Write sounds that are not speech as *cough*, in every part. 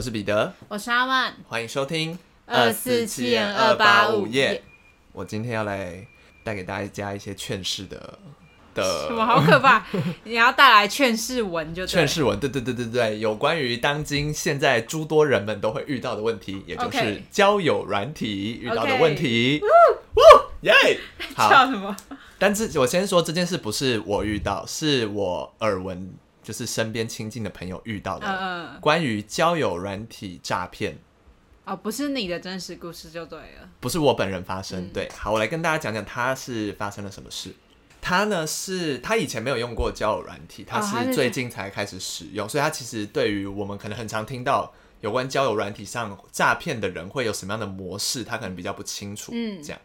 我是彼得，我是阿曼，欢迎收听二四七二八五夜。我今天要来带给大家一些劝世的的，什么好可怕？*laughs* 你要带来劝世文就劝世文，对对对对对，有关于当今现在诸多人们都会遇到的问题，也就是交友软体遇到的问题。耶 Okay.！好，叫 *laughs* 什么？但是我先说这件事不是我遇到，是我耳闻。就是身边亲近的朋友遇到的关于交友软体诈骗哦，不是你的真实故事就对了，不是我本人发生。嗯、对，好，我来跟大家讲讲他是发生了什么事。他呢是他以前没有用过交友软体，他是最近才开始使用，哦、所以他其实对于我们可能很常听到有关交友软体上诈骗的人会有什么样的模式，他可能比较不清楚。嗯，这样。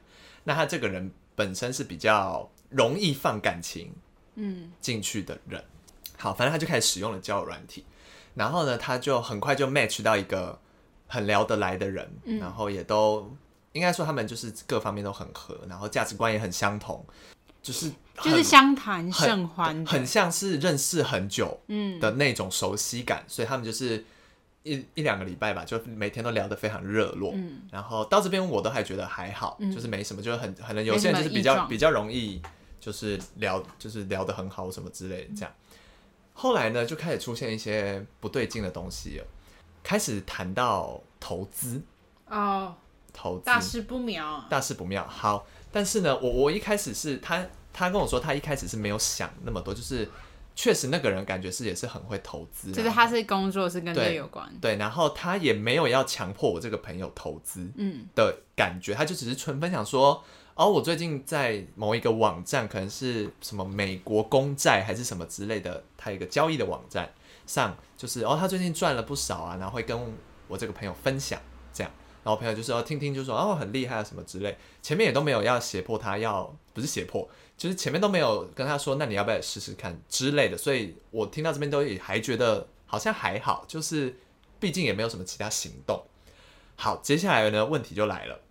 那他这个人本身是比较容易放感情嗯进去的人。嗯好，反正他就开始使用了交友软体，然后呢，他就很快就 match 到一个很聊得来的人，嗯、然后也都应该说他们就是各方面都很合，然后价值观也很相同，就是就是相谈甚欢很，很像是认识很久嗯的那种熟悉感，嗯、所以他们就是一一两个礼拜吧，就每天都聊得非常热络，嗯、然后到这边我都还觉得还好，嗯、就是没什么，就是很可能有些人就是比较比较容易就是聊就是聊得很好什么之类的这样。后来呢，就开始出现一些不对劲的东西了，开始谈到投资哦，投资大事不妙，大事不妙。好，但是呢，我我一开始是他，他跟我说，他一开始是没有想那么多，就是确实那个人感觉是也是很会投资，就是他是工作是跟这有关，对，对，然后他也没有要强迫我这个朋友投资，嗯。的感觉，嗯、他就只是纯分享说。哦，我最近在某一个网站，可能是什么美国公债还是什么之类的，他一个交易的网站上，就是哦，他最近赚了不少啊，然后会跟我这个朋友分享这样，然后朋友就说听听，就说哦很厉害啊什么之类，前面也都没有要胁迫他要，不是胁迫，就是前面都没有跟他说，那你要不要试试看之类的，所以我听到这边都也还觉得好像还好，就是毕竟也没有什么其他行动。好，接下来呢，问题就来了。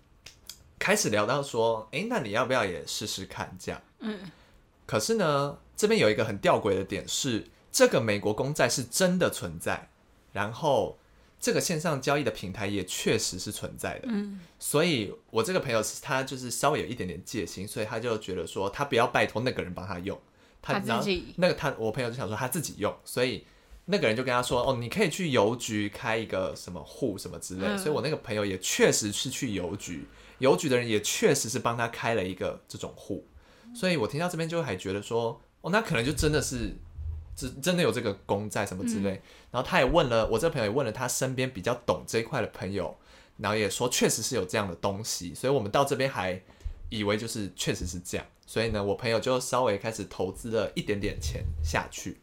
开始聊到说，诶，那你要不要也试试看这样？嗯，可是呢，这边有一个很吊诡的点是，这个美国公债是真的存在，然后这个线上交易的平台也确实是存在的。嗯，所以我这个朋友他就是稍微有一点点戒心，所以他就觉得说，他不要拜托那个人帮他用，他，他自己那个他我朋友就想说他自己用，所以那个人就跟他说，哦，你可以去邮局开一个什么户什么之类，嗯，所以我那个朋友也确实是去邮局。邮局的人也确实是帮他开了一个这种户，所以我听到这边就还觉得说，哦，那可能就真的是真真的有这个公债什么之类。嗯、然后他也问了我这个朋友，也问了他身边比较懂这一块的朋友，然后也说确实是有这样的东西。所以我们到这边还以为就是确实是这样，所以呢，我朋友就稍微开始投资了一点点钱下去，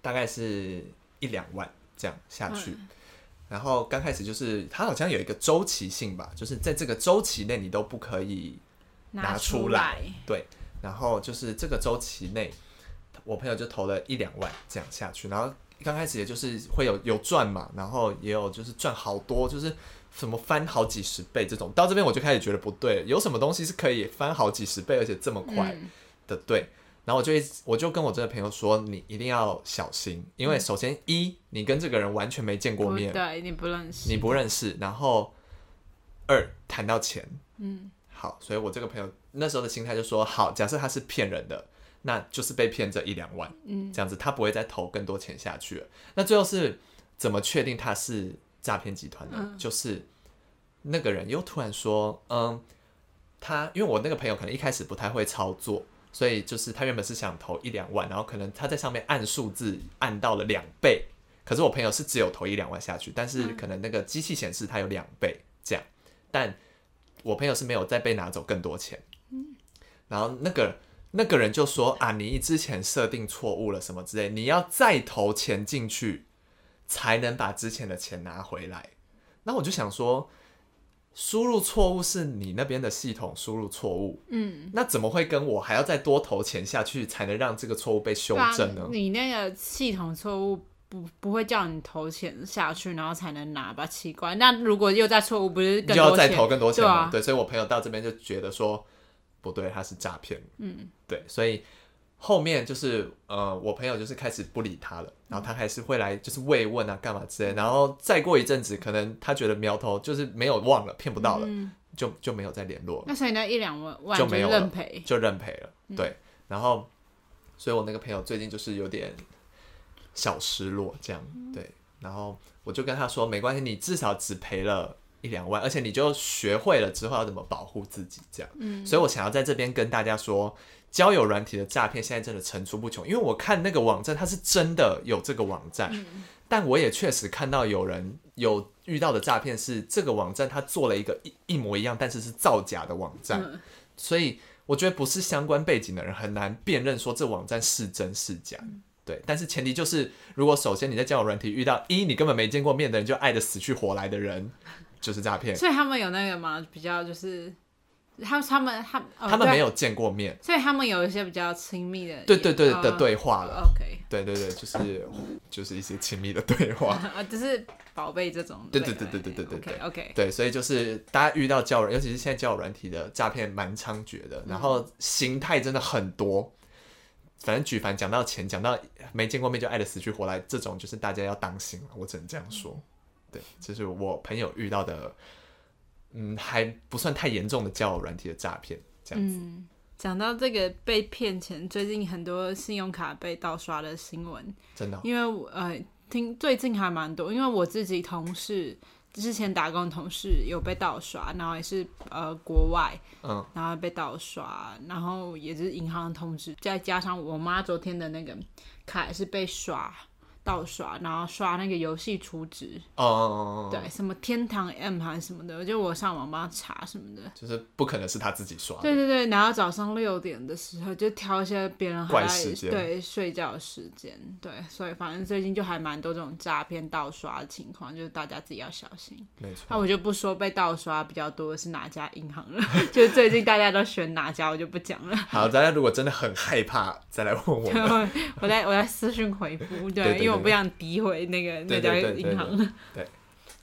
大概是一两万这样下去。嗯然后刚开始就是它好像有一个周期性吧，就是在这个周期内你都不可以拿出来。出来对，然后就是这个周期内，我朋友就投了一两万这样下去。然后刚开始也就是会有有赚嘛，然后也有就是赚好多，就是什么翻好几十倍这种。到这边我就开始觉得不对，有什么东西是可以翻好几十倍而且这么快的？对。嗯然后我就一我就跟我这个朋友说，你一定要小心，因为首先一，你跟这个人完全没见过面，对，你不认识，你不认识。然后二，谈到钱，嗯，好，所以我这个朋友那时候的心态就说，好，假设他是骗人的，那就是被骗这一两万，嗯，这样子他不会再投更多钱下去了。那最后是怎么确定他是诈骗集团呢？嗯，就是那个人又突然说，嗯，他因为我那个朋友可能一开始不太会操作。所以就是他原本是想投一两万，然后可能他在上面按数字按到了两倍，可是我朋友是只有投一两万下去，但是可能那个机器显示他有两倍这样，但我朋友是没有再被拿走更多钱。嗯然后那个那个人就说啊，你之前设定错误了什么之类，你要再投钱进去才能把之前的钱拿回来。那我就想说。输入错误是你那边的系统输入错误，嗯，那怎么会跟我还要再多投钱下去才能让这个错误被修正呢？你那个系统错误不不会叫你投钱下去，然后才能拿吧？奇怪，那如果又在错误，不是更多钱？就要再投更多钱吗？对啊，对，所以我朋友到这边就觉得说不对，他是诈骗，嗯，对，所以后面就是呃，我朋友就是开始不理他了，然后他还是会来就是慰问啊，干嘛之类，然后再过一阵子，可能他觉得苗头就是没有忘了，骗不到了，嗯、就就没有再联络了。那所以那一两万就没有认赔，就认赔了。对，然后，所以我那个朋友最近就是有点小失落，这样对，然后我就跟他说，没关系，你至少只赔了一两万，而且你就学会了之后要怎么保护自己，这样。嗯，所以我想要在这边跟大家说。交友软体的诈骗现在真的层出不穷，因为我看那个网站，它是真的有这个网站，嗯、但我也确实看到有人有遇到的诈骗是这个网站它做了一个一一模一样，但是是造假的网站，嗯、所以我觉得不是相关背景的人很难辨认说这网站是真是假，嗯、对，但是前提就是如果首先你在交友软体遇到一你根本没见过面的人就爱得死去活来的人，就是诈骗。所以他们有那个吗？比较就是。他他们他他们没有见过面，所以他们有一些比较亲密的对对对的对话了。OK，对对对，就是就是一些亲密的对话 *laughs* 啊，就是宝贝这种。对对对对对对对对 OK 对，所以就是大家遇到交友，尤其是现在交友软体的诈骗蛮猖獗的，然后形态真的很多。反正举凡讲到钱，讲到没见过面就爱的死去活来，这种就是大家要当心了。我只能这样说。对，这是我朋友遇到的。嗯，还不算太严重的交友软体的诈骗，这样子。嗯，讲到这个被骗钱，最近很多信用卡被盗刷的新闻，真的哦？因为呃，听最近还蛮多，因为我自己同事之前打工的同事有被盗刷，然后也是呃国外，嗯，然后被盗刷，然后也是银行的通知，再加上我妈昨天的那个卡也是被刷。盗刷，然后刷那个游戏储值哦，对，什么天堂 M 还是什么的，就我上网帮他查什么的，就是不可能是他自己刷。对对对，然后早上六点的时候就挑一些别人还在对睡觉的时间，对，所以反正最近就还蛮多这种诈骗盗刷的情况，就是大家自己要小心。没错，那我就不说被盗刷比较多的是哪家银行了，*laughs* 就是最近大家都选哪家，我就不讲了。好，大家如果真的很害怕，再来问我们，*laughs* 我在我在私信回复，对，因为。我不想诋毁那个那家银行。对，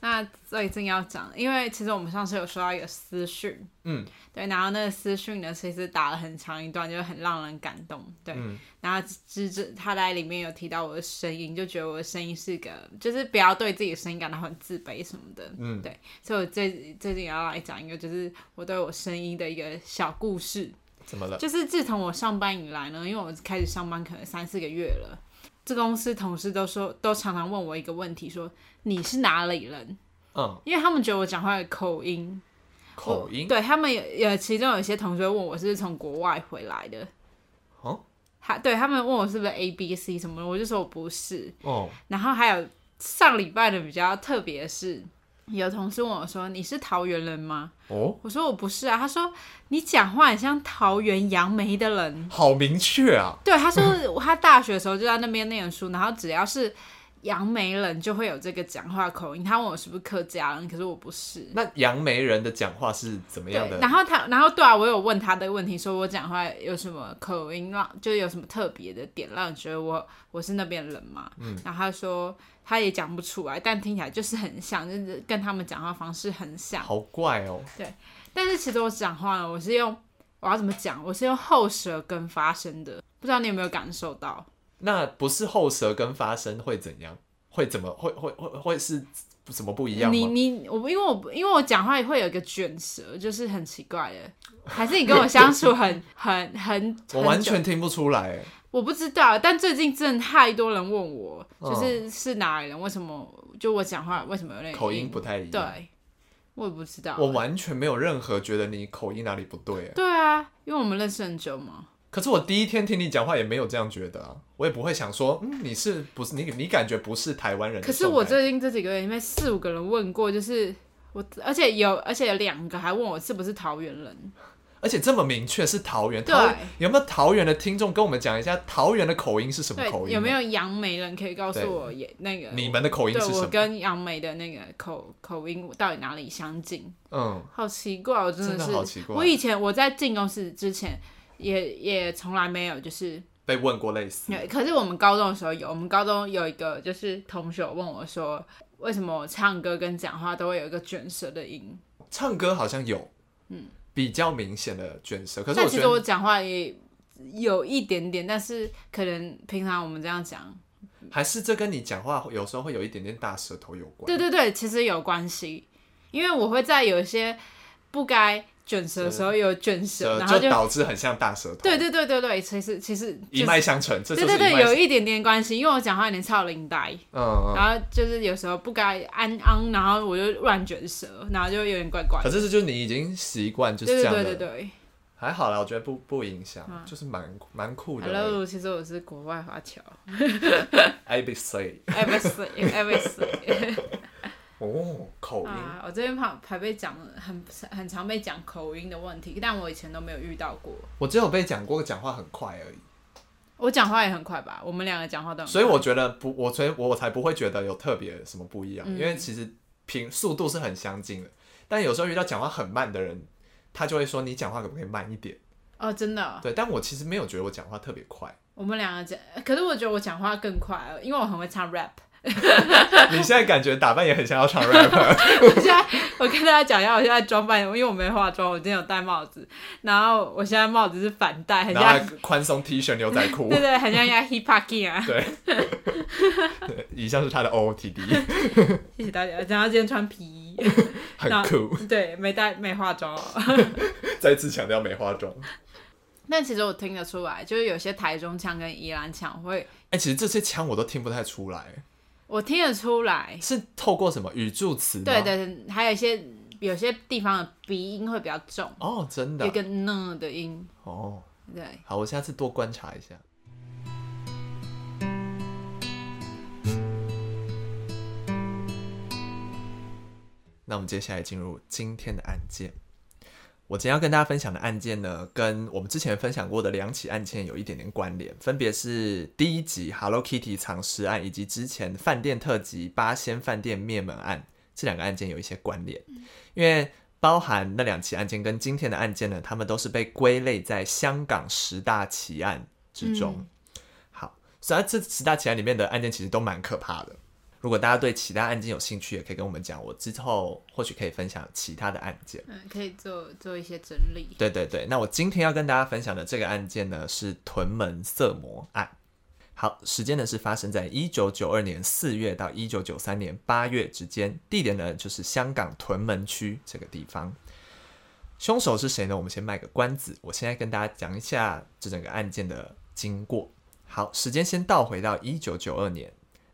那最近要讲，因为其实我们上次有收到一个私讯，嗯，对，然后那个私讯呢，其实打了很长一段，就很让人感动，对。嗯、然后芝芝他在里面有提到我的声音，就觉得我的声音是个，就是不要对自己的声音感到很自卑什么的，嗯，对。所以我最最近也要来讲一个，就是我对我声音的一个小故事。怎么了？就是自从我上班以来呢，因为我开始上班可能三四个月了。这公司同事都说，都常常问我一个问题，说你是哪里人？嗯，因为他们觉得我讲话的口音，口音，对他们有有其中有一些同学问我是从国外回来的，哦，他对他们问我是不是 A B C 什么的，我就说我不是。哦，然后还有上礼拜的比较特别的是。有同事问我说：“你是桃园人吗？”哦，我说我不是啊。他说：“你讲话很像桃园杨梅的人。”好明确啊！对，他说他大学的时候就在那边念书，然后只要是杨梅人就会有这个讲话口音。他问我是不是客家人，可是我不是。那杨梅人的讲话是怎么样的？然后他，然后对啊，我有问他的问题，说我讲话有什么口音让，就是有什么特别的点让你觉得我我是那边人嘛？嗯，然后他说。他也讲不出来，但听起来就是很像，就是跟他们讲话方式很像。好怪哦。对，但是其实我讲话呢，我是用我要怎么讲？我是用后舌根发声的，不知道你有没有感受到？那不是后舌跟发声会怎样？会怎么会会会会是怎么不一样吗？你你我因为我因为我讲话会有一个卷舌，就是很奇怪的。还是你跟我相处很很 *laughs* 很？我完全听不出来。我不知道，但最近真的太多人问我，就是是哪里人？为什么就我讲话为什么有点口音不太一样？对，我也不知道。我完全没有任何觉得你口音哪里不对。对啊，因为我们认识很久嘛。可是我第一天听你讲话也没有这样觉得啊，我也不会想说，嗯，你是不是你你感觉不是台湾人？可是我最近这几个月，因为四五个人问过，就是我，而且有而且有两个还问我是不是桃园人。而且这么明确是桃园，对，有没有桃园的听众跟我们讲一下桃园的口音是什么口音？有没有杨梅人可以告诉我也那个你们的口音是什么？我跟杨梅的那个口口音到底哪里相近？嗯，好奇怪，我真的是真的好奇怪。我以前我在进公司之前也也从来没有就是被问过类似。可是我们高中的时候有，我们高中有一个就是同学问我说，为什么我唱歌跟讲话都会有一个卷舌的音？唱歌好像有，嗯。比较明显的卷舌，可是我其实我讲话也有一点点，但是可能平常我们这样讲，还是这跟你讲话有时候会有一点点大舌头有关。对对对，其实有关系，因为我会在有一些不该。卷舌的时候有卷舌，然后就导致很像大舌头。对对对对对，其实其实一脉相承，对对对，有一点点关系，因为我讲话有点超领带，嗯，然后就是有时候不该安昂，然后我就乱卷舌，然后就有点怪怪。可是就是你已经习惯就是这样的，对对对，还好啦，我觉得不不影响，就是蛮蛮酷的。Hello，其实我是国外华侨，A B C A B C A B C。*laughs* *laughs* 哦，口音啊！我这边怕还被讲很很常被讲口音的问题，但我以前都没有遇到过。我只有被讲过讲话很快而已。我讲话也很快吧？我们两个讲话都很快。所以我觉得不，我所以我才不会觉得有特别什么不一样，嗯、因为其实平速度是很相近的。但有时候遇到讲话很慢的人，他就会说：“你讲话可不可以慢一点？”哦，真的。对，但我其实没有觉得我讲话特别快。我们两个讲，可是我觉得我讲话更快，因为我很会唱 rap。你现在感觉打扮也很像要唱 *laughs* rap。我现在我跟大家讲一下，我现在装扮，因为我没化妆，我今天有戴帽子，然后我现在帽子是反戴，很像宽松 T 恤牛仔裤，*laughs* 对对，很像一个 hip hop king 啊。对，以上是他的 OOTD。谢谢大家，然后今天穿皮衣，*laughs* 很酷。对，没戴没化妆。再次强调没化妆。但其实我听得出来，就是有些台中腔跟宜兰腔会，哎、欸，其实这些腔我都听不太出来。我听得出来，是透过什么语助词吗？对对对，还有一些有些地方的鼻音会比较重哦，真的，一个呢的音哦，对，好，我下次多观察一下。那我们接下来进入今天的案件。我今天要跟大家分享的案件呢，跟我们之前分享过的两起案件有一点点关联，分别是第一集 Hello Kitty 藏尸案，以及之前饭店特辑八仙饭店灭门案，这两个案件有一些关联，因为包含那两起案件跟今天的案件呢，他们都是被归类在香港十大奇案之中。嗯、好，虽然这十大奇案里面的案件其实都蛮可怕的。如果大家对其他案件有兴趣，也可以跟我们讲，我之后或许可以分享其他的案件。嗯，可以做做一些整理。对对对，那我今天要跟大家分享的这个案件呢，是屯门色魔案。好，时间呢是发生在一九九二年四月到一九九三年八月之间，地点呢就是香港屯门区这个地方。凶手是谁呢？我们先卖个关子，我现在跟大家讲一下这整个案件的经过。好，时间先倒回到一九九二年。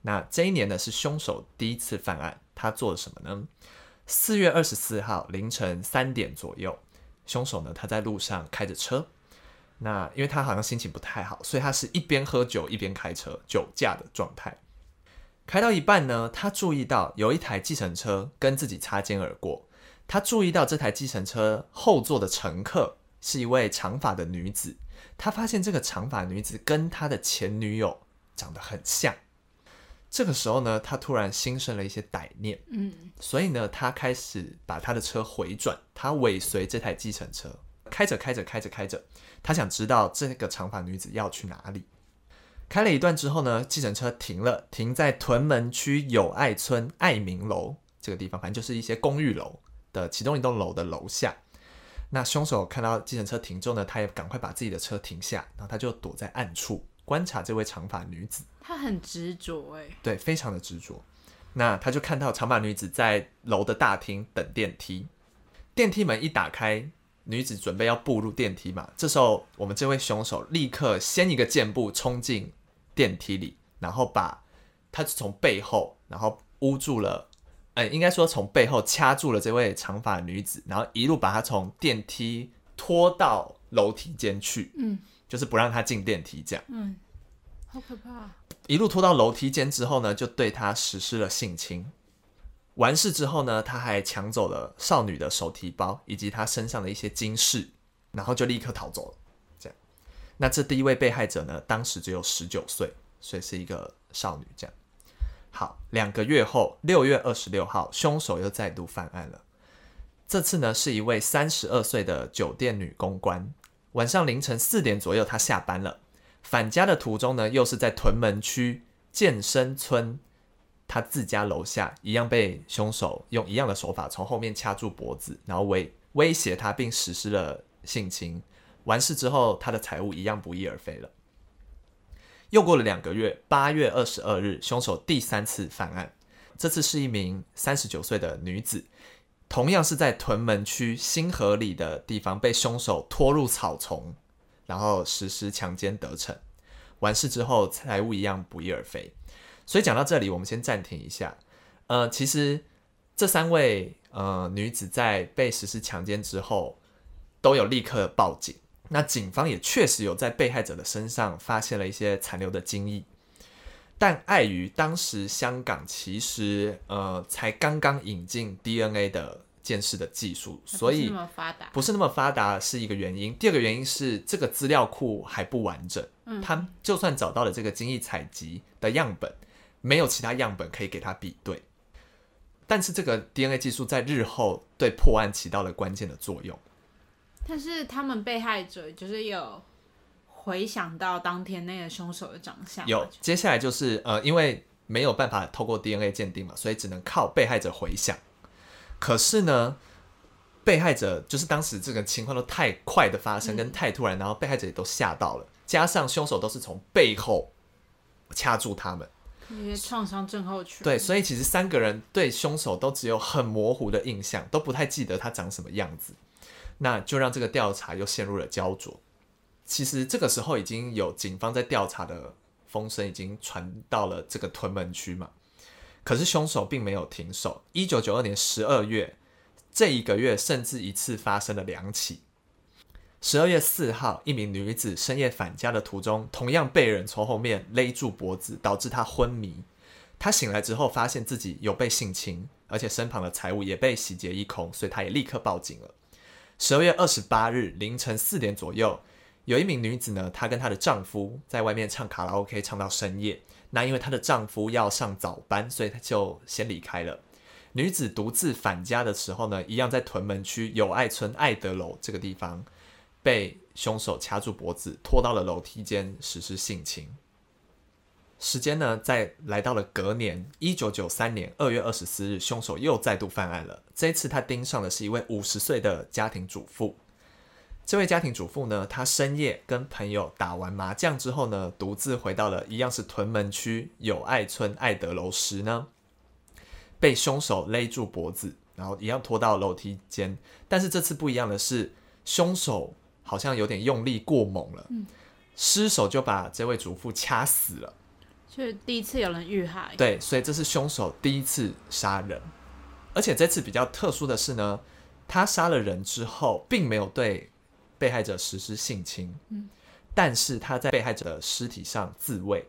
那这一年呢，是凶手第一次犯案，他做了什么呢？四月二十四号凌晨三点左右，凶手呢，他在路上开着车，那因为他好像心情不太好，所以他是一边喝酒一边开车，酒驾的状态。开到一半呢，他注意到有一台计程车跟自己擦肩而过，他注意到这台计程车后座的乘客是一位长发的女子，他发现这个长发女子跟他的前女友长得很像。这个时候呢，他突然心生了一些歹念，嗯，所以呢，他开始把他的车回转，他尾随这台计程车，开着开着开着开着，他想知道这个长发女子要去哪里。开了一段之后呢，计程车停了，停在屯门区友爱村爱民楼这个地方，反正就是一些公寓楼的其中一栋楼的楼下。那凶手看到计程车停之后呢，他也赶快把自己的车停下，然后他就躲在暗处。观察这位长发女子，她很执着哎，对，非常的执着。那他就看到长发女子在楼的大厅等电梯，电梯门一打开，女子准备要步入电梯嘛。这时候，我们这位凶手立刻先一个箭步冲进电梯里，然后把他从背后，然后捂住了，哎，应该说从背后掐住了这位长发女子，然后一路把她从电梯拖到楼梯间去。嗯。就是不让他进电梯，这样。嗯，好可怕。一路拖到楼梯间之后呢，就对他实施了性侵。完事之后呢，他还抢走了少女的手提包以及她身上的一些金饰，然后就立刻逃走了。这样。那这第一位被害者呢，当时只有十九岁，所以是一个少女。这样。好，两个月后，六月二十六号，凶手又再度犯案了。这次呢，是一位三十二岁的酒店女公关。晚上凌晨四点左右，他下班了，返家的途中呢，又是在屯门区健身村，他自家楼下一样被凶手用一样的手法从后面掐住脖子，然后威威胁他，并实施了性侵，完事之后，他的财物一样不翼而飞了。又过了两个月，八月二十二日，凶手第三次犯案，这次是一名三十九岁的女子，同样是在屯门区新河里的地方被凶手拖入草丛，然后实施强奸得逞。完事之后，财物一样不翼而飞。所以讲到这里，我们先暂停一下。呃，其实这三位呃女子在被实施强奸之后，都有立刻报警。那警方也确实有在被害者的身上发现了一些残留的精液，但碍于当时香港其实呃才刚刚引进 DNA 的鉴识的技术，所以不是那么发达是一个原因。第二个原因是这个资料库还不完整，嗯，他就算找到了这个精益采集的样本，没有其他样本可以给他比对。但是这个 DNA 技术在日后对破案起到了关键的作用。但是他们被害者就是有回想到当天那个凶手的长相。有，接下来就是呃，因为没有办法透过 DNA 鉴定嘛，所以只能靠被害者回想。可是呢，被害者就是当时这个情况都太快的发生，跟太突然，然后被害者也都吓到了，嗯、加上凶手都是从背后掐住他们，因为创伤症候群。对，所以其实三个人对凶手都只有很模糊的印象，都不太记得他长什么样子。那就让这个调查又陷入了焦灼。其实这个时候已经有警方在调查的风声已经传到了这个屯门区嘛，可是凶手并没有停手。一九九二年十二月，这一个月甚至一次发生了两起。十二月四号，一名女子深夜返家的途中，同样被人从后面勒住脖子，导致她昏迷。她醒来之后，发现自己有被性侵，而且身旁的财物也被洗劫一空，所以她也立刻报警了。十二月二十八日凌晨四点左右，有一名女子呢，她跟她的丈夫在外面唱卡拉 OK，唱到深夜。那因为她的丈夫要上早班，所以她就先离开了。女子独自返家的时候呢，一样在屯门区友爱村爱德楼这个地方，被凶手掐住脖子，拖到了楼梯间实施性侵。时间呢，在来到了隔年一九九三年二月二十四日，凶手又再度犯案了。这一次他盯上的是一位五十岁的家庭主妇。这位家庭主妇呢，她深夜跟朋友打完麻将之后呢，独自回到了一样是屯门区友爱村爱德楼时呢，被凶手勒住脖子，然后一样拖到楼梯间。但是这次不一样的是，凶手好像有点用力过猛了，失手就把这位主妇掐死了。是第一次有人遇害，对，所以这是凶手第一次杀人，而且这次比较特殊的是呢，他杀了人之后，并没有对被害者实施性侵，嗯，但是他在被害者的尸体上自慰，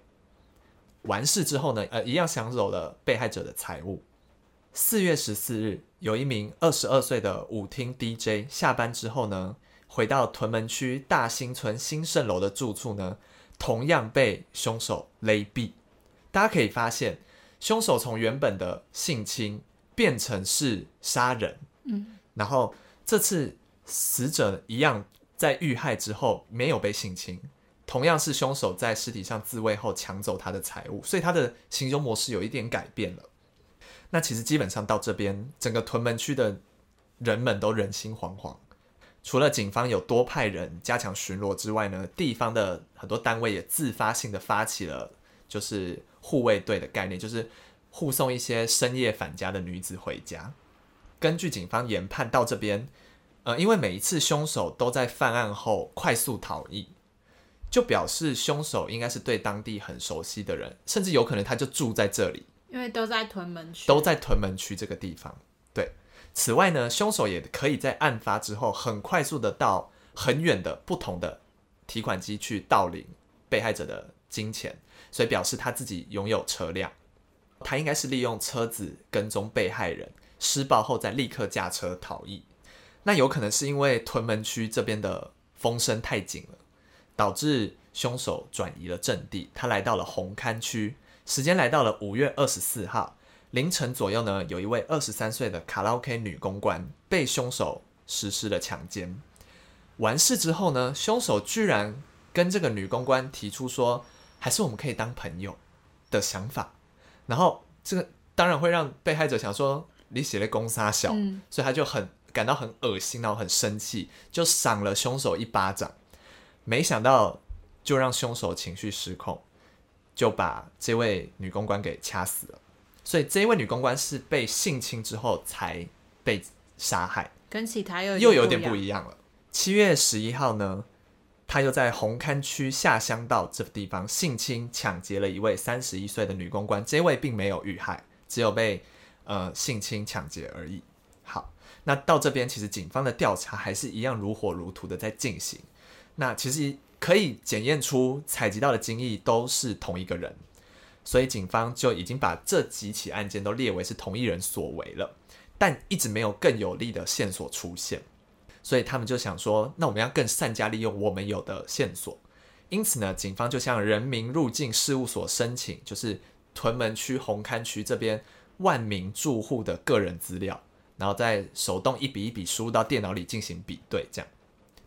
完事之后呢，呃，一样抢走了被害者的财物。四月十四日，有一名二十二岁的舞厅 DJ 下班之后呢，回到屯门区大兴村兴盛楼的住处呢。同样被凶手勒毙，大家可以发现，凶手从原本的性侵变成是杀人，嗯，然后这次死者一样在遇害之后没有被性侵，同样是凶手在尸体上自卫后抢走他的财物，所以他的行凶模式有一点改变了。那其实基本上到这边，整个屯门区的人们都人心惶惶。除了警方有多派人加强巡逻之外呢，地方的很多单位也自发性的发起了就是护卫队的概念，就是护送一些深夜返家的女子回家。根据警方研判到这边，呃，因为每一次凶手都在犯案后快速逃逸，就表示凶手应该是对当地很熟悉的人，甚至有可能他就住在这里，因为都在屯门区，都在屯门区这个地方。对此外呢，凶手也可以在案发之后很快速的到很远的不同的提款机去盗领被害者的金钱，所以表示他自己拥有车辆。他应该是利用车子跟踪被害人，施暴后再立刻驾车逃逸。那有可能是因为屯门区这边的风声太紧了，导致凶手转移了阵地。他来到了红磡区，时间来到了五月二十四号。凌晨左右呢，有一位二十三岁的卡拉 OK 女公关被凶手实施了强奸。完事之后呢，凶手居然跟这个女公关提出说，还是我们可以当朋友的想法。然后这个当然会让被害者想说，你写的公杀小，所以他就很感到很恶心，然后很生气，就赏了凶手一巴掌。没想到就让凶手情绪失控，就把这位女公关给掐死了。所以这一位女公关是被性侵之后才被杀害，跟其他又又有点不一样了。七月十一号呢，他又在红磡区下乡道这个地方性侵抢劫了一位三十一岁的女公关，这位并没有遇害，只有被呃性侵抢劫而已。那到这边其实警方的调查还是一样如火如荼的在进行。那其实可以检验出采集到的精液都是同一个人。所以警方就已经把这几起案件都列为是同一人所为了，但一直没有更有力的线索出现，所以他们就想说，那我们要更善加利用我们有的线索。因此呢，警方就向人民入境事务所申请，就是屯门区红磡区这边万名住户的个人资料，然后再手动一笔一笔输入到电脑里进行比对，这样。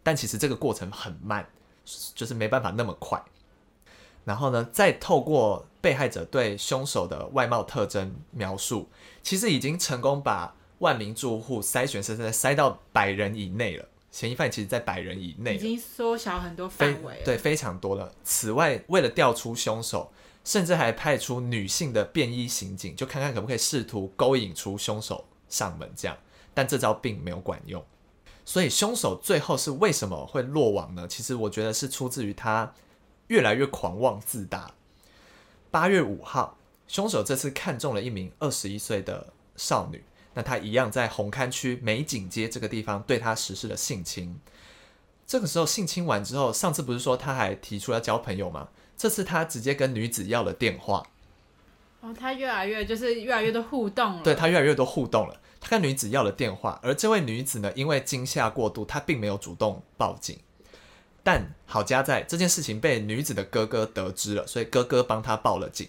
但其实这个过程很慢，就是没办法那么快。然后呢，再透过被害者对凶手的外貌特征描述，其实已经成功把万名住户筛选，甚至筛到百人以内了。嫌疑犯其实，在百人以内，已经缩小很多范围，对，非常多了。此外，为了调出凶手，甚至还派出女性的便衣刑警，就看看可不可以试图勾引出凶手上门。这样，但这招并没有管用。所以，凶手最后是为什么会落网呢？其实，我觉得是出自于他。越来越狂妄自大。八月五号，凶手这次看中了一名二十一岁的少女，那他一样在红磡区美景街这个地方对她实施了性侵。这个时候性侵完之后，上次不是说他还提出要交朋友吗？这次他直接跟女子要了电话。哦，他越来越就是越来越多互动了。对，他越来越多互动了。他跟女子要了电话，而这位女子呢，因为惊吓过度，她并没有主动报警。但好家在这件事情被女子的哥哥得知了，所以哥哥帮他报了警。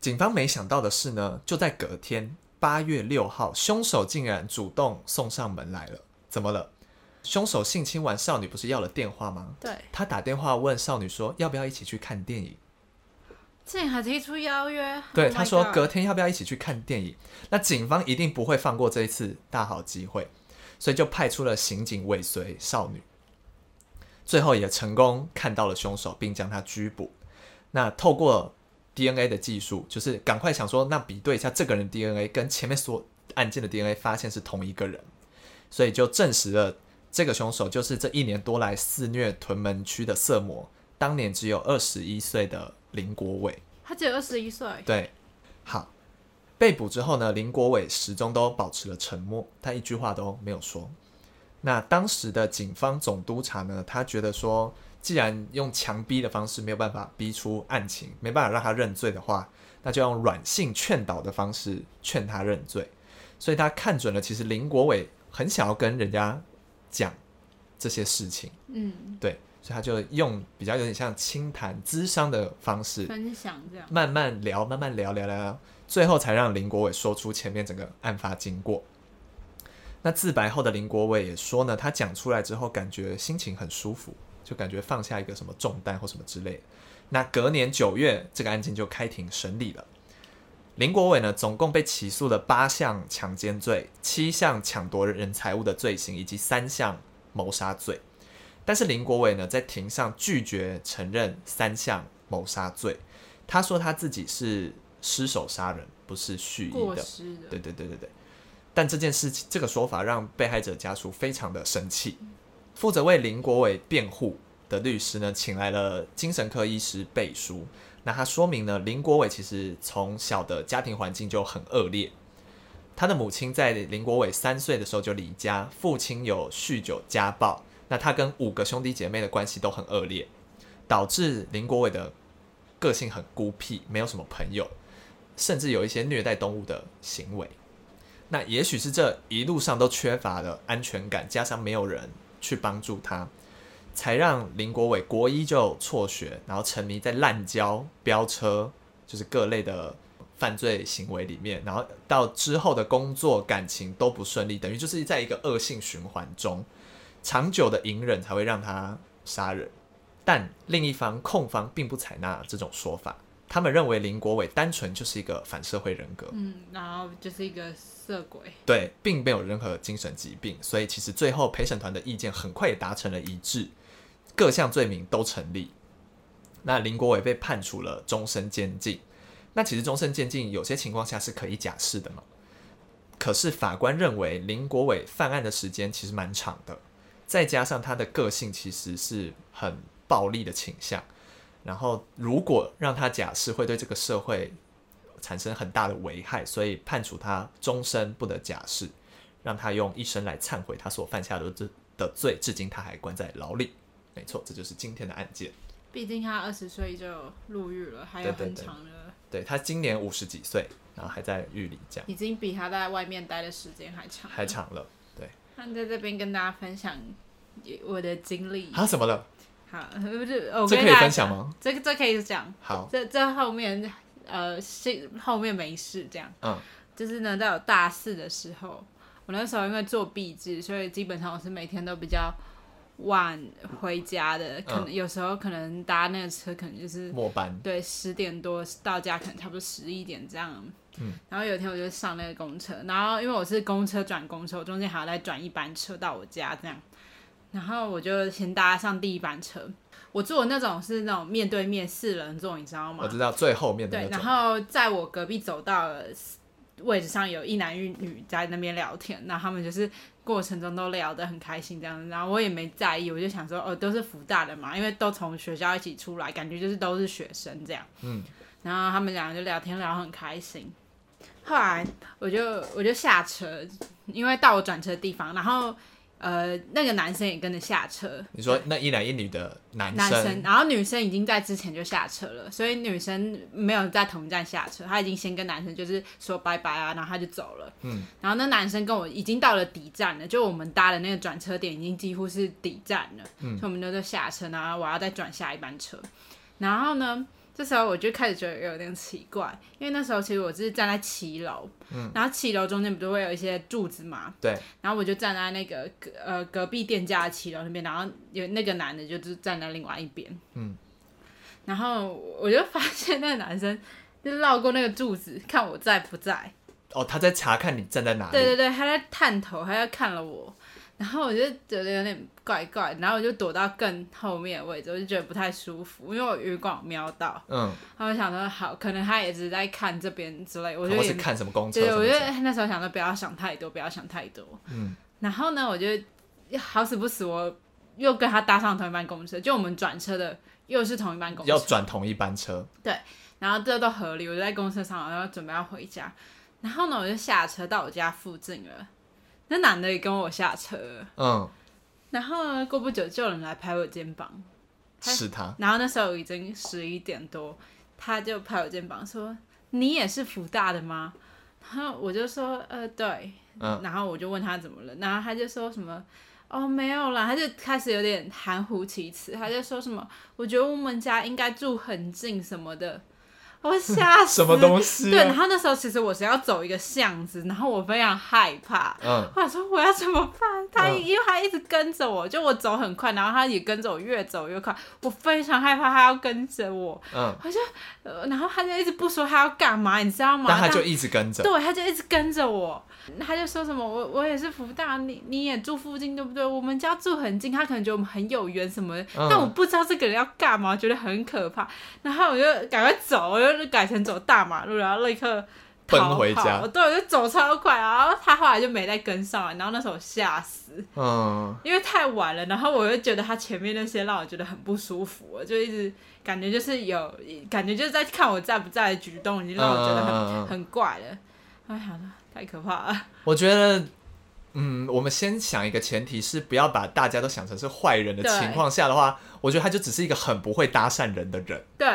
警方没想到的是呢，就在隔天八月六号，凶手竟然主动送上门来了。怎么了？凶手性侵完少女，不是要了电话吗？对，他打电话问少女说，要不要一起去看电影？竟然还提出邀约。对，oh、他说隔天要不要一起去看电影？那警方一定不会放过这一次大好机会，所以就派出了刑警尾随少女。最后也成功看到了凶手，并将他拘捕。那透过 DNA 的技术，就是赶快想说，那比对一下这个人 DNA 跟前面所案件的 DNA，发现是同一个人，所以就证实了这个凶手就是这一年多来肆虐屯门区的色魔，当年只有二十一岁的林国伟。他只有二十一岁。对，好。被捕之后呢，林国伟始终都保持了沉默，他一句话都没有说。那当时的警方总督察呢，他觉得说，既然用强逼的方式没有办法逼出案情，没办法让他认罪的话，那就用软性劝导的方式劝他认罪。所以他看准了，其实林国伟很想要跟人家讲这些事情，嗯，对，所以他就用比较有点像倾谈、咨商的方式，分享这样，慢慢聊，慢慢聊，聊聊聊，最后才让林国伟说出前面整个案发经过。那自白后的林国伟也说呢，他讲出来之后感觉心情很舒服，就感觉放下一个什么重担或什么之类的。那隔年九月，这个案件就开庭审理了。林国伟呢，总共被起诉了八项强奸罪、七项抢夺人财物的罪行以及三项谋杀罪。但是林国伟呢，在庭上拒绝承认三项谋杀罪，他说他自己是失手杀人，不是蓄意的。的。对对对对对。但这件事情，这个说法让被害者家属非常的生气。负责为林国伟辩护的律师呢，请来了精神科医师背书。那他说明呢，林国伟其实从小的家庭环境就很恶劣。他的母亲在林国伟三岁的时候就离家，父亲有酗酒家暴。那他跟五个兄弟姐妹的关系都很恶劣，导致林国伟的个性很孤僻，没有什么朋友，甚至有一些虐待动物的行为。那也许是这一路上都缺乏了安全感，加上没有人去帮助他，才让林国伟国一就辍学，然后沉迷在滥交、飙车，就是各类的犯罪行为里面，然后到之后的工作、感情都不顺利，等于就是在一个恶性循环中，长久的隐忍才会让他杀人。但另一方控方并不采纳这种说法。他们认为林国伟单纯就是一个反社会人格，嗯，然后就是一个色鬼，对，并没有任何精神疾病，所以其实最后陪审团的意见很快也达成了一致，各项罪名都成立。那林国伟被判处了终身监禁。那其实终身监禁有些情况下是可以假释的嘛？可是法官认为林国伟犯案的时间其实蛮长的，再加上他的个性其实是很暴力的倾向，然后如果让他假释会对这个社会产生很大的危害，所以判处他终身不得假释，让他用一生来忏悔他所犯下的这的罪，至今他还关在牢里。没错，这就是今天的案件。毕竟他二十岁就入狱了，还有很长的。对，他今年五十几岁，然后还在狱里，这样已经比他在外面待的时间还长，还长了。对，他在这边跟大家分享我的经历。啊，什么了？好，不是，我这可以分享吗？这个这可以讲。好，这这后面呃，是后面没事这样。嗯，就是呢，在我大四的时候，我那时候因为做毕制，所以基本上我是每天都比较。晚回家的，可能有时候可能搭那个车，可能就是末班，对，十点多到家，可能差不多十一点这样。嗯，然后有一天我就上那个公车，然后因为我是公车转公车，我中间还要再转一班车到我家这样，然后我就先搭上第一班车，我坐的那种是那种面对面四人座，你知道吗？我知道最后面。对，然后在我隔壁走道的位置上有一男一女在那边聊天，那他们就是。过程中都聊得很开心，这样子，然后我也没在意，我就想说，哦，都是福大的嘛，因为都从学校一起出来，感觉就是都是学生这样。嗯，然后他们两个就聊天聊得很开心。后来我就我就下车，因为到我转车的地方，然后。呃，那个男生也跟着下车。你说那一男一女的男生，男生，然后女生已经在之前就下车了，所以女生没有在同一站下车，她已经先跟男生就是说拜拜啊，然后她就走了。嗯，然后那男生跟我已经到了底站了，就我们搭的那个转车点已经几乎是底站了，嗯，所以我们就在下车，然后我要再转下一班车，然后呢？这时候我就开始觉得有点奇怪，因为那时候其实我是站在七楼，嗯，然后七楼中间不就会有一些柱子嘛，对，然后我就站在那个隔呃隔壁店家的七楼那边，然后有那个男的就是站在另外一边，嗯，然后我就发现那个男生就绕过那个柱子看我在不在，哦，他在查看你站在哪里，对对对，他在探头，他在看了我。然后我就觉得有点怪怪，然后我就躲到更后面的位置，我就觉得不太舒服，因为我余光瞄到，嗯，然后我想说好，可能他也是在看这边之类，我就是看什么公车，对，我觉得那时候想说不要想太多，不要想太多，嗯，然后呢，我就好死不死，我又跟他搭上同一班公车，就我们转车的又是同一班公车，要转同一班车，对，然后这都合理，我就在公车上，然后准备要回家，然后呢，我就下车到我家附近了。那男的也跟我下车，嗯，然后呢，过不久就有人来拍我肩膀，是他。然后那时候已经十一点多，他就拍我肩膀说：“你也是福大的吗？”然后我就说：“呃，对。”嗯，然后我就问他怎么了，然后他就说什么：“哦，没有啦。”他就开始有点含糊其辞，他就说什么：“我觉得我们家应该住很近什么的。”我吓死！什么东西、啊？对，然后那时候其实我是要走一个巷子，然后我非常害怕。嗯。我想说我要怎么办？他、嗯、因为他一直跟着我，就我走很快，然后他也跟着我越走越快，我非常害怕他要跟着我。嗯。我就，然后他就一直不说他要干嘛，你知道吗？但他就一直跟着。对，他就一直跟着我。他就说什么我我也是福大，你你也住附近对不对？我们家住很近，他可能觉得我们很有缘什么的，嗯、但我不知道这个人要干嘛，觉得很可怕。然后我就赶快走，我就改成走大马路，然后立刻奔回家。对，我就走超快，然后他后来就没再跟上来。然后那时候我吓死，嗯，因为太晚了。然后我又觉得他前面那些让我觉得很不舒服，就一直感觉就是有感觉就是在看我在不在的举动，已经让我觉得很、嗯、很怪了。哎呀。太可怕了！我觉得，嗯，我们先想一个前提是不要把大家都想成是坏人的情况下的话，我觉得他就只是一个很不会搭讪人的人。对，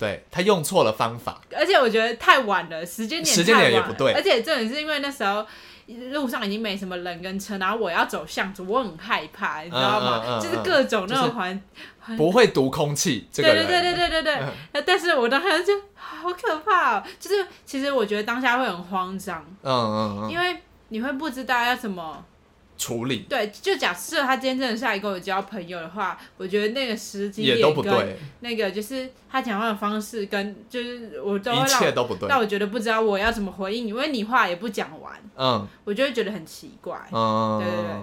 对他用错了方法，而且我觉得太晚了，时间点时间点也不对，而且重点是因为那时候路上已经没什么人跟车，然后我要走巷子，我很害怕，你知道吗？嗯嗯嗯、就是各种那种环、就是、不会读空气，这个人对对对对对对对。嗯、但是我当时就。好可怕哦！就是其实我觉得当下会很慌张，嗯嗯嗯，因为你会不知道要怎么处理。对，就假设他今天真的是来跟我交朋友的话，我觉得那个时机也都不对，那个就是他讲话的方式跟就是我都会让一切都不对，但我觉得不知道我要怎么回应，因为你话也不讲完，嗯，我就会觉得很奇怪，嗯，对对对，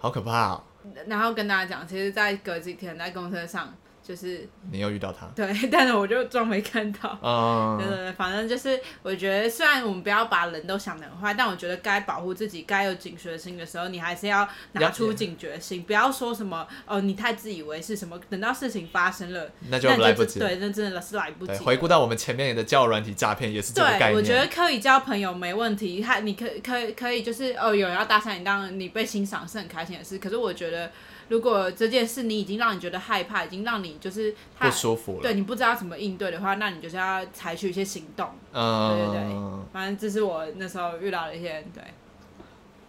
好可怕哦。然后跟大家讲，其实，在隔几天在公车上。就是你又遇到他，对，*laughs* 但是我就装没看到。*laughs* 嗯，对对对，反正就是我觉得，虽然我们不要把人都想得很坏，但我觉得该保护自己、该有警觉心的时候，你还是要拿出警觉心，*laughs* 不要说什么哦，你太自以为是什么，等到事情发生了，那就来不及。对，那真的是来不及。回顾到我们前面的交友软体诈骗也是这个概念。对，我觉得可以交朋友没问题，他你可可以可以就是哦，有人要搭讪你，当然你被欣赏是很开心的事。可是我觉得。如果这件事你已经让你觉得害怕，已经让你就是不舒服了，对你不知道怎么应对的话，那你就是要采取一些行动。嗯，对对对，反正这是我那时候遇到的一些，对，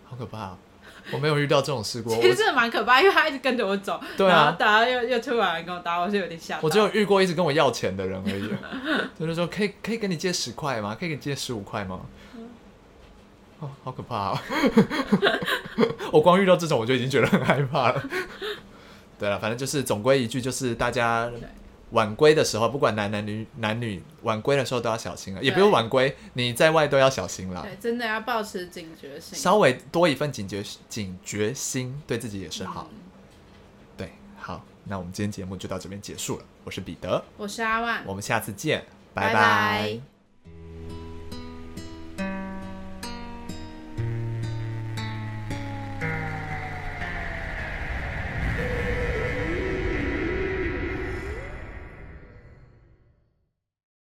好可怕，我没有遇到这种事过。*laughs* 其实真的蛮可怕，因为他一直跟着我走，对啊，打又又突然跟我打，我就有点吓。我只有遇过一直跟我要钱的人而已，*laughs* 就是说可以可以跟你借十块吗？可以给你借十五块吗？哦，好可怕哦！*laughs* 我光遇到这种我就已经觉得很害怕了。*laughs* 对了，反正就是总归一句，就是大家晚归的时候，不管男男女男女，晚归的时候都要小心了。也不用晚归，你在外都要小心了。对，真的要保持警觉性，稍微多一份警觉警觉心，对自己也是好。嗯、对，好，那我们今天节目就到这边结束了。我是彼得，我是阿万，我们下次见，拜拜。拜拜。